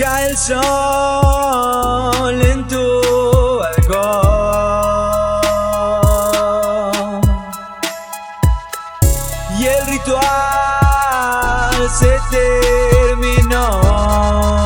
Cae el sol en tu balcón y el ritual se terminó.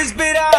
has been out.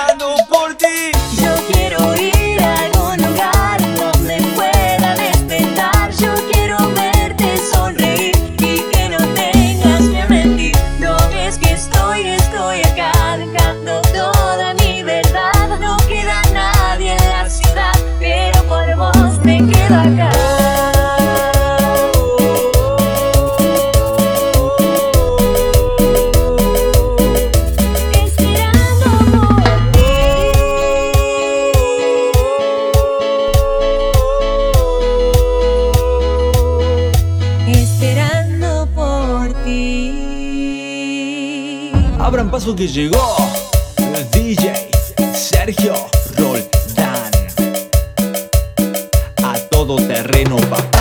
Abran paso que llegó DJ Sergio Roldán. A todo terreno papá.